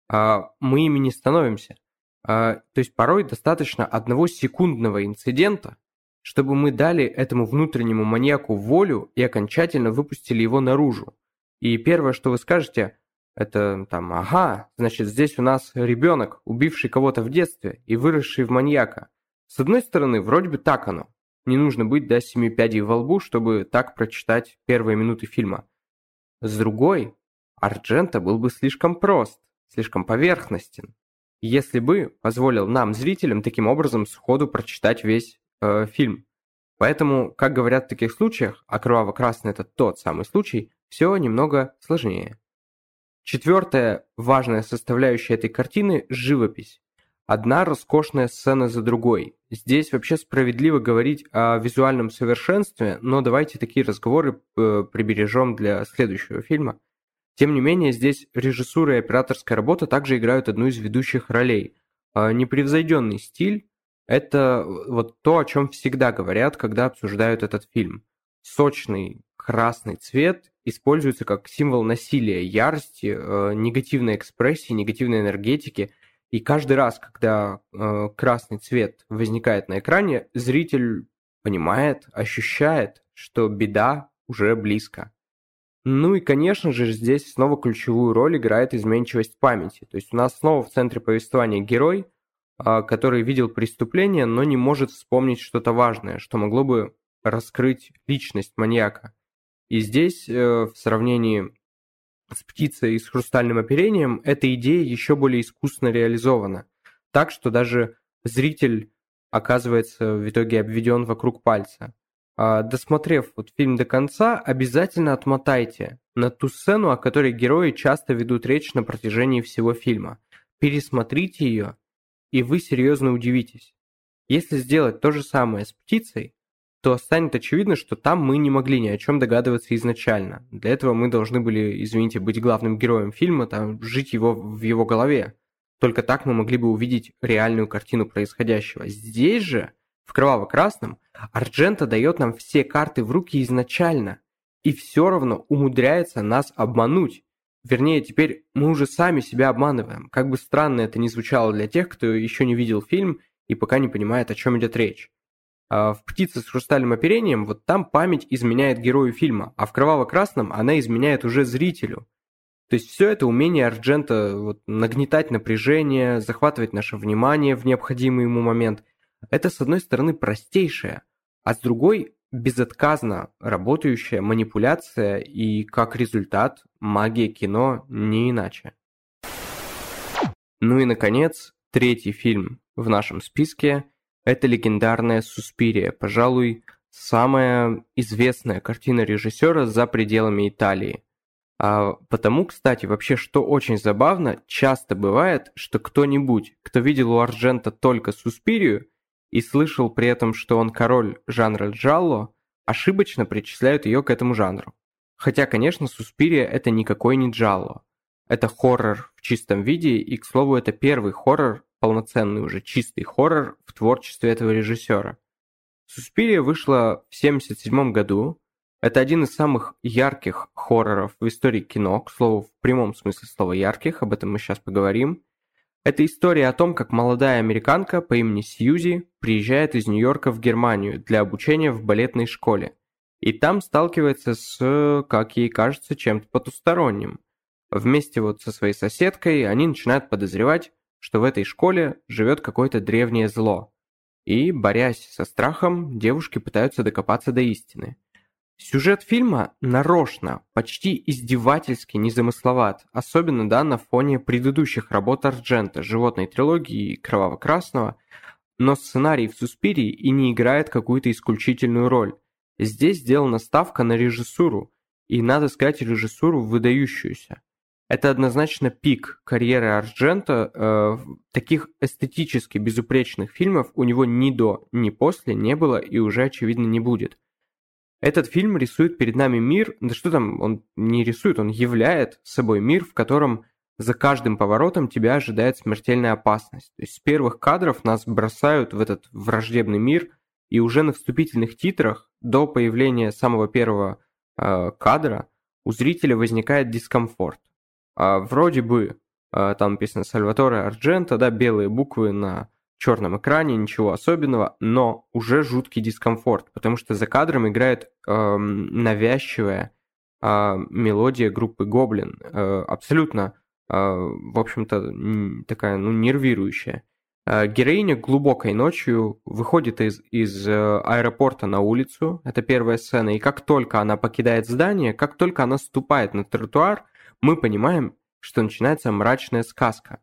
А мы ими не становимся. А, то есть порой достаточно одного секундного инцидента, чтобы мы дали этому внутреннему маньяку волю и окончательно выпустили его наружу. И первое, что вы скажете, это там, ага, значит, здесь у нас ребенок, убивший кого-то в детстве и выросший в маньяка. С одной стороны, вроде бы так оно. Не нужно быть до семи пядей во лбу, чтобы так прочитать первые минуты фильма. С другой, Арджента был бы слишком прост, слишком поверхностен, если бы позволил нам, зрителям, таким образом сходу прочитать весь э, фильм. Поэтому, как говорят в таких случаях, а кроваво-красный это тот самый случай, все немного сложнее. Четвертая важная составляющая этой картины – живопись. Одна роскошная сцена за другой. Здесь вообще справедливо говорить о визуальном совершенстве, но давайте такие разговоры э, прибережем для следующего фильма. Тем не менее, здесь режиссура и операторская работа также играют одну из ведущих ролей. А непревзойденный стиль – это вот то, о чем всегда говорят, когда обсуждают этот фильм. Сочный красный цвет используется как символ насилия, ярости, э, негативной экспрессии, негативной энергетики. И каждый раз, когда э, красный цвет возникает на экране, зритель понимает, ощущает, что беда уже близко. Ну и, конечно же, здесь снова ключевую роль играет изменчивость памяти. То есть у нас снова в центре повествования герой, э, который видел преступление, но не может вспомнить что-то важное, что могло бы раскрыть личность маньяка. И здесь, э, в сравнении с птицей и с хрустальным оперением, эта идея еще более искусно реализована. Так что даже зритель оказывается в итоге обведен вокруг пальца. А досмотрев вот фильм до конца, обязательно отмотайте на ту сцену, о которой герои часто ведут речь на протяжении всего фильма. Пересмотрите ее, и вы серьезно удивитесь. Если сделать то же самое с птицей, то станет очевидно, что там мы не могли ни о чем догадываться изначально. Для этого мы должны были, извините, быть главным героем фильма, там, жить его в его голове. Только так мы могли бы увидеть реальную картину происходящего. Здесь же, в кроваво-красном, Арджента дает нам все карты в руки изначально. И все равно умудряется нас обмануть. Вернее, теперь мы уже сами себя обманываем. Как бы странно это ни звучало для тех, кто еще не видел фильм и пока не понимает, о чем идет речь. А в «Птице с хрустальным оперением» вот там память изменяет герою фильма, а в «Кроваво-красном» она изменяет уже зрителю. То есть все это умение Арджента вот, нагнетать напряжение, захватывать наше внимание в необходимый ему момент, это с одной стороны простейшее, а с другой безотказно работающая манипуляция и, как результат, магия кино не иначе. Ну и, наконец, третий фильм в нашем списке – это легендарная «Суспирия», пожалуй, самая известная картина режиссера за пределами Италии – а, потому, кстати, вообще, что очень забавно, часто бывает, что кто-нибудь, кто видел у Арджента только Суспирию и слышал при этом, что он король жанра джалло, ошибочно причисляют ее к этому жанру. Хотя, конечно, Суспирия это никакой не джалло. Это хоррор в чистом виде, и, к слову, это первый хоррор, полноценный уже чистый хоррор в творчестве этого режиссера. Суспирия вышла в 1977 году, это один из самых ярких хорроров в истории кино, к слову, в прямом смысле слова ярких, об этом мы сейчас поговорим. Это история о том, как молодая американка по имени Сьюзи приезжает из Нью-Йорка в Германию для обучения в балетной школе. И там сталкивается с, как ей кажется, чем-то потусторонним. Вместе вот со своей соседкой они начинают подозревать, что в этой школе живет какое-то древнее зло. И, борясь со страхом, девушки пытаются докопаться до истины – Сюжет фильма нарочно, почти издевательски незамысловат, особенно да, на фоне предыдущих работ Арджента, животной трилогии и Кроваво-Красного, но сценарий в Суспирии и не играет какую-то исключительную роль. Здесь сделана ставка на режиссуру, и, надо сказать, режиссуру выдающуюся. Это однозначно пик карьеры Арджента. Э, таких эстетически безупречных фильмов у него ни до, ни после не было и уже, очевидно, не будет. Этот фильм рисует перед нами мир, да что там, он не рисует, он являет собой мир, в котором за каждым поворотом тебя ожидает смертельная опасность. То есть с первых кадров нас бросают в этот враждебный мир, и уже на вступительных титрах до появления самого первого э, кадра у зрителя возникает дискомфорт. А вроде бы э, там написано Сальваторе Арджента, да, белые буквы на черном экране, ничего особенного, но уже жуткий дискомфорт, потому что за кадром играет э, навязчивая э, мелодия группы Гоблин, э, абсолютно, э, в общем-то, такая, ну, нервирующая. Э, героиня глубокой ночью выходит из, из э, аэропорта на улицу, это первая сцена, и как только она покидает здание, как только она ступает на тротуар, мы понимаем, что начинается мрачная сказка.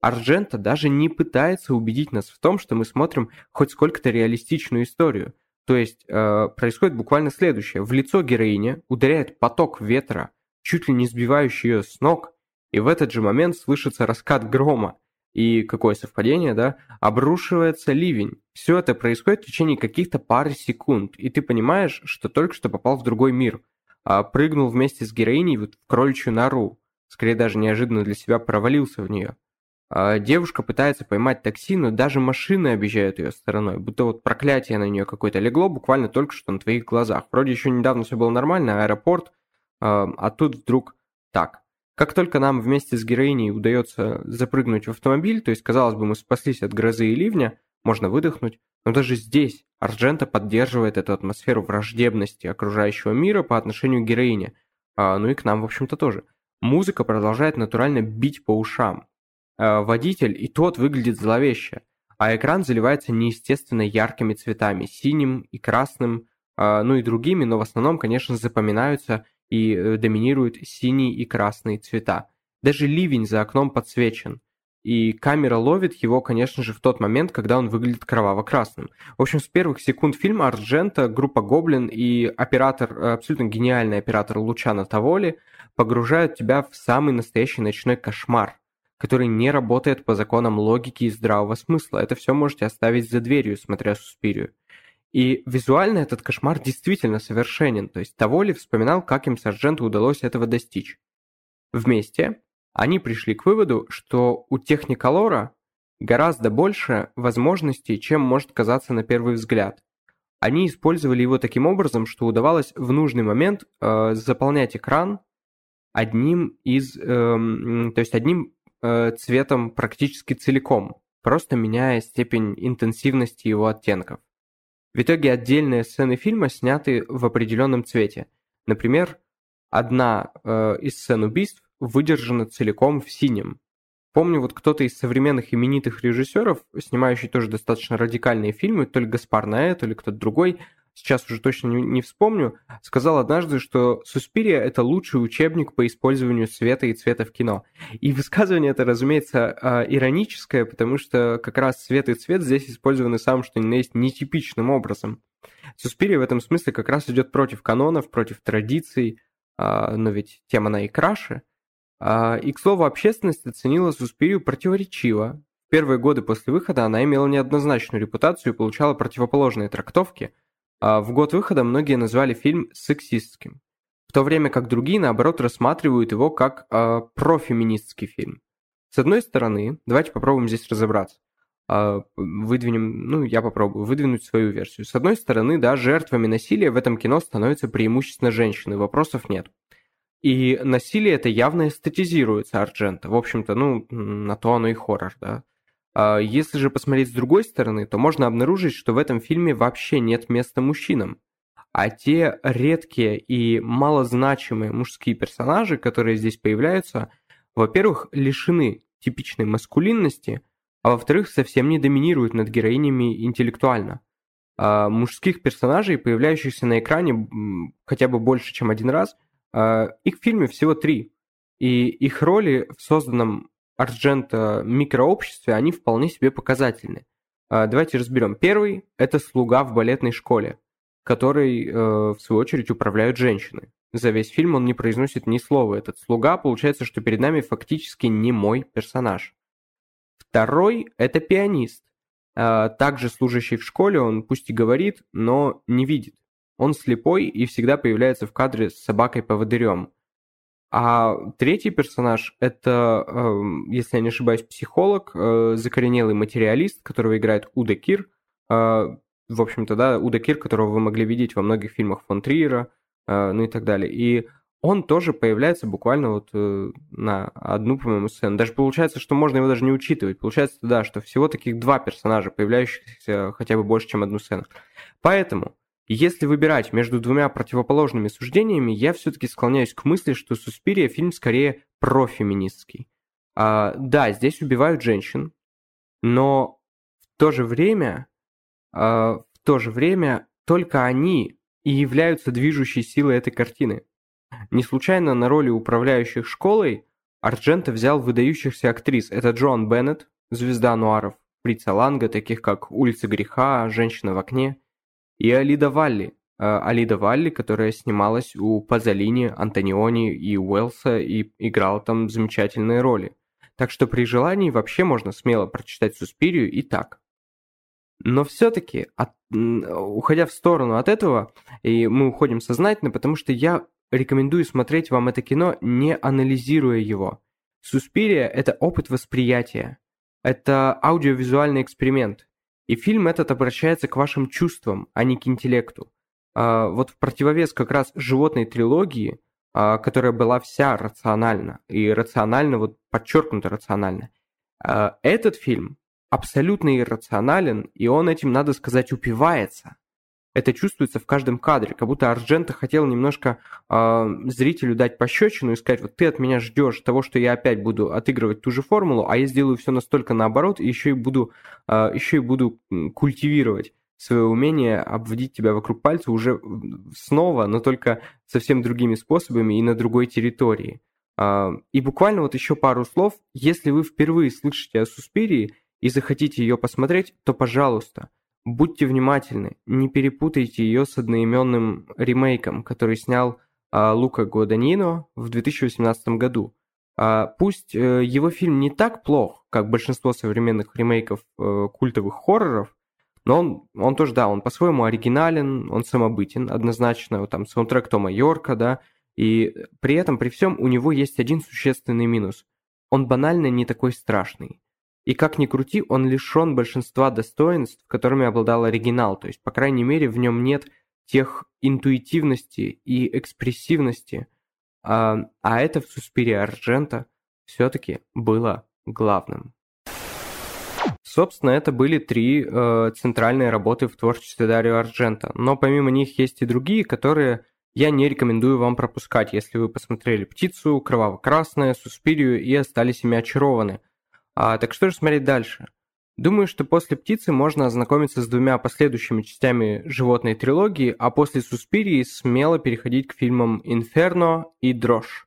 Арджента даже не пытается убедить нас в том, что мы смотрим хоть сколько-то реалистичную историю. То есть э, происходит буквально следующее. В лицо героине ударяет поток ветра, чуть ли не сбивающий ее с ног, и в этот же момент слышится раскат грома. И какое совпадение, да? Обрушивается ливень. Все это происходит в течение каких-то пары секунд, и ты понимаешь, что только что попал в другой мир. А прыгнул вместе с героиней вот в кроличью нору. Скорее даже неожиданно для себя провалился в нее. А девушка пытается поймать такси, но даже машины объезжают ее стороной, будто вот проклятие на нее какое-то легло буквально только что на твоих глазах. Вроде еще недавно все было нормально, аэропорт, а, а тут вдруг так. Как только нам вместе с героиней удается запрыгнуть в автомобиль, то есть, казалось бы, мы спаслись от грозы и ливня, можно выдохнуть, но даже здесь Арджента поддерживает эту атмосферу враждебности окружающего мира по отношению к героине, а, ну и к нам, в общем-то, тоже. Музыка продолжает натурально бить по ушам, Э, водитель, и тот выглядит зловеще, а экран заливается неестественно яркими цветами, синим и красным, э, ну и другими, но в основном, конечно, запоминаются и э, доминируют синий и красные цвета. Даже ливень за окном подсвечен. И камера ловит его, конечно же, в тот момент, когда он выглядит кроваво-красным. В общем, с первых секунд фильма Арджента, группа Гоблин и оператор, абсолютно гениальный оператор Лучана Таволи погружают тебя в самый настоящий ночной кошмар который не работает по законам логики и здравого смысла. Это все можете оставить за дверью, смотря Суспирию. И визуально этот кошмар действительно совершенен, то есть Таволи вспоминал, как им сержанту удалось этого достичь. Вместе они пришли к выводу, что у техниколора гораздо больше возможностей, чем может казаться на первый взгляд. Они использовали его таким образом, что удавалось в нужный момент э, заполнять экран одним из, э, то есть одним э, цветом практически целиком, просто меняя степень интенсивности его оттенков. В итоге отдельные сцены фильма сняты в определенном цвете. Например, одна э, из сцен убийств выдержана целиком в синем. Помню, вот кто-то из современных именитых режиссеров, снимающий тоже достаточно радикальные фильмы, то ли Гаспар Наэ, то ли кто-то другой, сейчас уже точно не, вспомню, сказал однажды, что «Суспирия» — это лучший учебник по использованию света и цвета в кино. И высказывание это, разумеется, а, ироническое, потому что как раз свет и цвет здесь использованы самым что ни на есть нетипичным образом. «Суспирия» в этом смысле как раз идет против канонов, против традиций, а, но ведь тема на и краше. А, и, к слову, общественность оценила Суспирию противоречиво. В первые годы после выхода она имела неоднозначную репутацию и получала противоположные трактовки – а в год выхода многие назвали фильм сексистским, в то время как другие, наоборот, рассматривают его как э, профеминистский фильм. С одной стороны, давайте попробуем здесь разобраться. Э, выдвинем, ну, я попробую выдвинуть свою версию. С одной стороны, да, жертвами насилия в этом кино становятся преимущественно женщины, вопросов нет. И насилие это явно эстетизируется Арджента. В общем-то, ну, на то оно и хоррор, да. А если же посмотреть с другой стороны, то можно обнаружить, что в этом фильме вообще нет места мужчинам. А те редкие и малозначимые мужские персонажи, которые здесь появляются, во-первых, лишены типичной маскулинности, а во-вторых, совсем не доминируют над героинями интеллектуально. А мужских персонажей, появляющихся на экране хотя бы больше, чем один раз, их в фильме всего три. И их роли в созданном Арджента микрообществе, они вполне себе показательны. А, давайте разберем. Первый – это слуга в балетной школе, который, э, в свою очередь, управляют женщины. За весь фильм он не произносит ни слова. Этот слуга, получается, что перед нами фактически не мой персонаж. Второй – это пианист. А, также служащий в школе, он пусть и говорит, но не видит. Он слепой и всегда появляется в кадре с собакой-поводырем. А третий персонаж – это, эм, если я не ошибаюсь, психолог, э, закоренелый материалист, которого играет Уда Кир. Э, в общем-то, да, Уда Кир, которого вы могли видеть во многих фильмах фон Триера, э, ну и так далее. И он тоже появляется буквально вот на одну, по-моему, сцену. Даже получается, что можно его даже не учитывать. Получается, да, что всего таких два персонажа, появляющихся хотя бы больше, чем одну сцену. Поэтому если выбирать между двумя противоположными суждениями, я все-таки склоняюсь к мысли, что «Суспирия» фильм скорее профеминистский. А, да, здесь убивают женщин, но в то же время, а, в то же время только они и являются движущей силой этой картины. Не случайно на роли управляющих школой Арджента взял выдающихся актрис. Это Джон Беннет, звезда нуаров, Фрица Ланга, таких как «Улица греха», «Женщина в окне», и Алида Валли. Э, Алида Валли, которая снималась у Пазолини, Антониони и Уэлса и играла там замечательные роли. Так что при желании вообще можно смело прочитать Суспирию и так. Но все-таки, уходя в сторону от этого, и мы уходим сознательно, потому что я рекомендую смотреть вам это кино, не анализируя его. Суспирия – это опыт восприятия. Это аудиовизуальный эксперимент. И фильм этот обращается к вашим чувствам, а не к интеллекту. А, вот в противовес как раз животной трилогии, а, которая была вся рациональна, и рационально, вот подчеркнуто рационально, а, этот фильм абсолютно иррационален, и он этим, надо сказать, упивается. Это чувствуется в каждом кадре, как будто Арджента хотел немножко э, зрителю дать пощечину и сказать, вот ты от меня ждешь того, что я опять буду отыгрывать ту же формулу, а я сделаю все настолько наоборот, и еще и буду, э, еще и буду культивировать свое умение обводить тебя вокруг пальца уже снова, но только совсем другими способами и на другой территории. И буквально вот еще пару слов. Если вы впервые слышите о Суспирии и захотите ее посмотреть, то, пожалуйста, Будьте внимательны, не перепутайте ее с одноименным ремейком, который снял а, Лука Гуаданино в 2018 году. А, пусть а, его фильм не так плох, как большинство современных ремейков а, культовых хорроров, Но он, он тоже, да, он по-своему оригинален, он самобытен, однозначно, вот там саундтрек Тома Йорка, да, и при этом, при всем, у него есть один существенный минус. Он банально не такой страшный. И как ни крути, он лишен большинства достоинств, которыми обладал оригинал, то есть, по крайней мере, в нем нет тех интуитивности и экспрессивности, а, а это в Суспире Арджента все-таки было главным. Собственно, это были три э, центральные работы в творчестве Дарио Арджента, но помимо них есть и другие, которые я не рекомендую вам пропускать, если вы посмотрели «Птицу», «Кроваво-красное», «Суспирию» и остались ими очарованы. А, так что же смотреть дальше? Думаю, что после «Птицы» можно ознакомиться с двумя последующими частями животной трилогии, а после «Суспирии» смело переходить к фильмам «Инферно» и «Дрожь».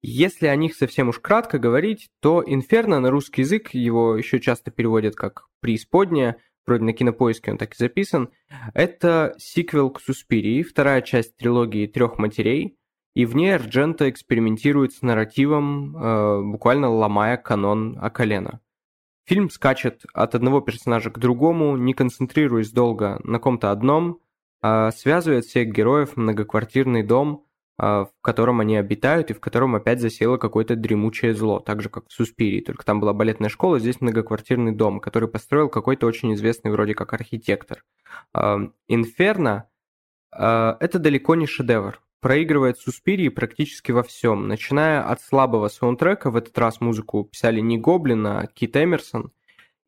Если о них совсем уж кратко говорить, то «Инферно» на русский язык, его еще часто переводят как «Преисподняя», вроде на кинопоиске он так и записан, это сиквел к «Суспирии», вторая часть трилогии «Трех матерей», и в ней Арджента экспериментирует с нарративом, э, буквально ломая канон о колено. Фильм скачет от одного персонажа к другому, не концентрируясь долго на ком-то одном, а связывает всех героев многоквартирный дом, а, в котором они обитают и в котором опять засело какое-то дремучее зло, так же как в Суспирии, только там была балетная школа, здесь многоквартирный дом, который построил какой-то очень известный вроде как архитектор. А, Инферно а, это далеко не шедевр проигрывает Суспирии практически во всем, начиная от слабого саундтрека, в этот раз музыку писали не Гоблин, а Кит Эмерсон,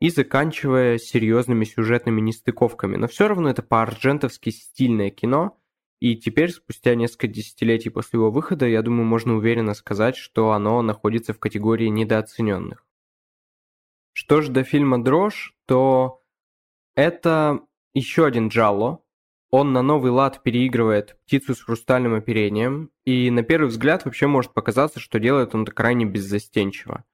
и заканчивая серьезными сюжетными нестыковками. Но все равно это по-арджентовски стильное кино, и теперь, спустя несколько десятилетий после его выхода, я думаю, можно уверенно сказать, что оно находится в категории недооцененных. Что же до фильма «Дрожь», то это еще один Джалло, он на новый лад переигрывает птицу с хрустальным оперением, и на первый взгляд вообще может показаться, что делает он это крайне беззастенчиво.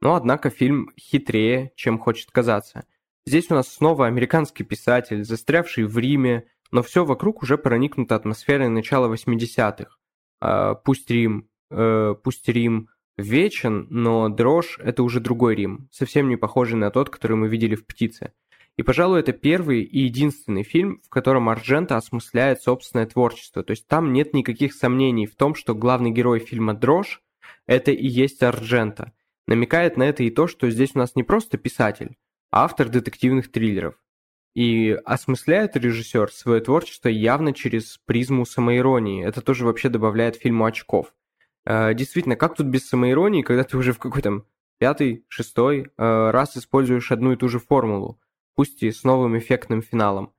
Но однако фильм хитрее, чем хочет казаться. Здесь у нас снова американский писатель, застрявший в Риме, но все вокруг уже проникнуто атмосферой начала 80-х. А, пусть Рим, э, пусть Рим вечен, но дрожь – это уже другой Рим, совсем не похожий на тот, который мы видели в «Птице». И, пожалуй, это первый и единственный фильм, в котором Арджента осмысляет собственное творчество. То есть там нет никаких сомнений в том, что главный герой фильма «Дрожь» — это и есть Арджента. Намекает на это и то, что здесь у нас не просто писатель, а автор детективных триллеров. И осмысляет режиссер свое творчество явно через призму самоиронии. Это тоже вообще добавляет фильму очков. Э, действительно, как тут без самоиронии, когда ты уже в какой-то пятый, шестой э, раз используешь одну и ту же формулу? Пусть и с новым эффектным финалом.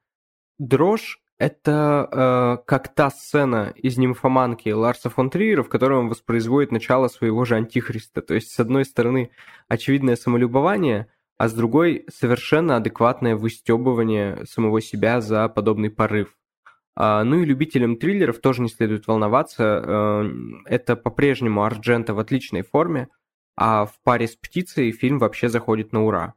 Дрожь — это э, как та сцена из «Нимфоманки» Ларса фон Триера, в которой он воспроизводит начало своего же антихриста. То есть, с одной стороны, очевидное самолюбование, а с другой — совершенно адекватное выстебывание самого себя за подобный порыв. А, ну и любителям триллеров тоже не следует волноваться. Э, это по-прежнему Арджента в отличной форме, а в паре с «Птицей» фильм вообще заходит на ура.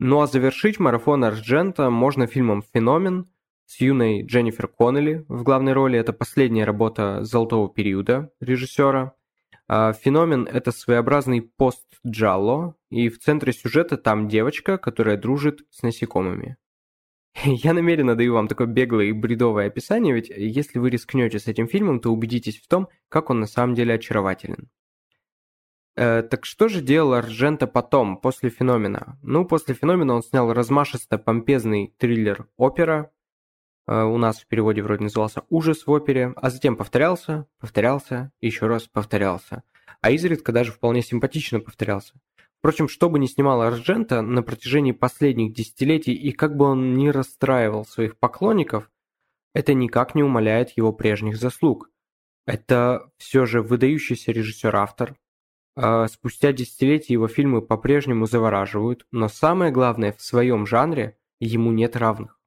Ну а завершить марафон Арджента можно фильмом «Феномен» с юной Дженнифер Коннелли в главной роли. Это последняя работа золотого периода режиссера. А, «Феномен» — это своеобразный пост-джалло, и в центре сюжета там девочка, которая дружит с насекомыми. Я намеренно даю вам такое беглое и бредовое описание, ведь если вы рискнете с этим фильмом, то убедитесь в том, как он на самом деле очарователен. Э, так что же делал Арджента потом, после «Феномена»? Ну, после «Феномена» он снял размашисто-помпезный триллер «Опера», э, у нас в переводе вроде назывался «Ужас в опере», а затем повторялся, повторялся, еще раз повторялся. А изредка даже вполне симпатично повторялся. Впрочем, что бы ни снимал Арджента на протяжении последних десятилетий и как бы он ни расстраивал своих поклонников, это никак не умаляет его прежних заслуг. Это все же выдающийся режиссер-автор, спустя десятилетия его фильмы по-прежнему завораживают, но самое главное, в своем жанре ему нет равных.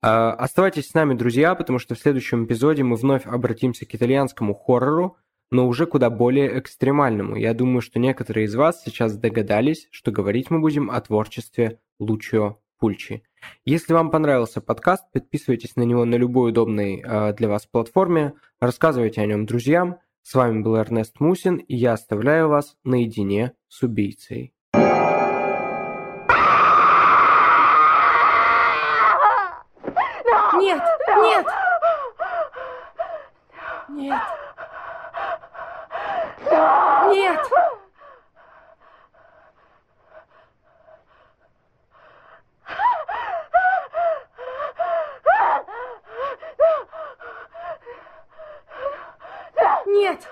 А, оставайтесь с нами, друзья, потому что в следующем эпизоде мы вновь обратимся к итальянскому хоррору, но уже куда более экстремальному. Я думаю, что некоторые из вас сейчас догадались, что говорить мы будем о творчестве Лучио Пульчи. Если вам понравился подкаст, подписывайтесь на него на любой удобной э, для вас платформе, рассказывайте о нем друзьям – с вами был Эрнест Мусин, и я оставляю вас наедине с убийцей. Нет, нет! Нет! Нет! Нет!